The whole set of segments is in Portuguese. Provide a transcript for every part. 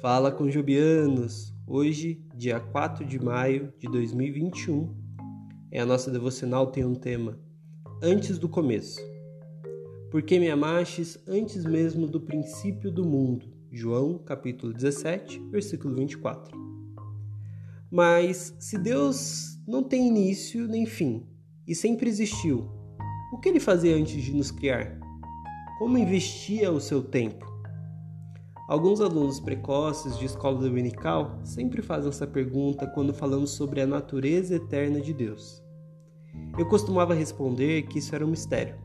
Fala com Jobianos! Hoje, dia 4 de maio de 2021, é a nossa devocional tem um tema Antes do começo. Porque me amastes antes mesmo do princípio do mundo. João, capítulo 17, versículo 24. Mas se Deus não tem início nem fim e sempre existiu, o que ele fazia antes de nos criar? Como investia o seu tempo? Alguns alunos precoces de escola dominical sempre fazem essa pergunta quando falamos sobre a natureza eterna de Deus. Eu costumava responder que isso era um mistério.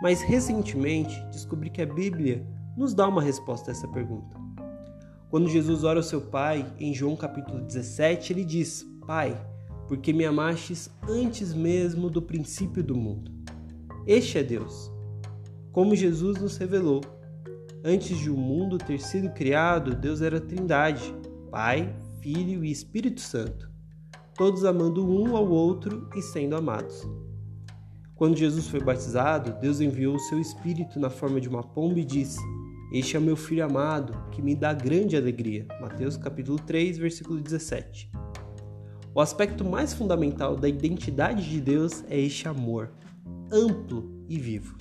Mas recentemente descobri que a Bíblia nos dá uma resposta a essa pergunta. Quando Jesus ora ao seu Pai, em João capítulo 17, ele diz: Pai, porque me amastes antes mesmo do princípio do mundo. Este é Deus. Como Jesus nos revelou, Antes de o mundo ter sido criado, Deus era Trindade, Pai, Filho e Espírito Santo, todos amando um ao outro e sendo amados. Quando Jesus foi batizado, Deus enviou o seu Espírito na forma de uma pomba e disse: Este é meu filho amado, que me dá grande alegria. Mateus capítulo 3, versículo 17. O aspecto mais fundamental da identidade de Deus é este amor, amplo e vivo.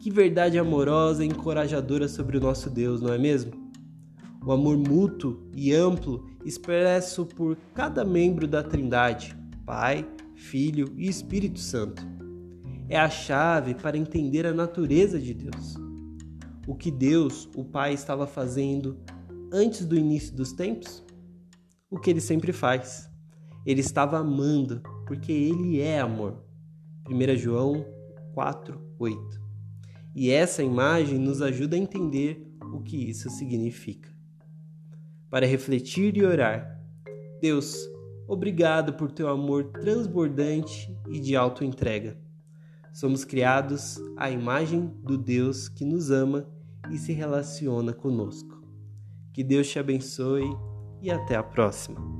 Que verdade amorosa e encorajadora sobre o nosso Deus, não é mesmo? O amor mútuo e amplo expresso por cada membro da Trindade, Pai, Filho e Espírito Santo. É a chave para entender a natureza de Deus. O que Deus, o Pai, estava fazendo antes do início dos tempos? O que ele sempre faz. Ele estava amando, porque ele é amor. 1 João 4, 8. E essa imagem nos ajuda a entender o que isso significa. Para refletir e orar, Deus, obrigado por teu amor transbordante e de auto-entrega. Somos criados à imagem do Deus que nos ama e se relaciona conosco. Que Deus te abençoe e até a próxima.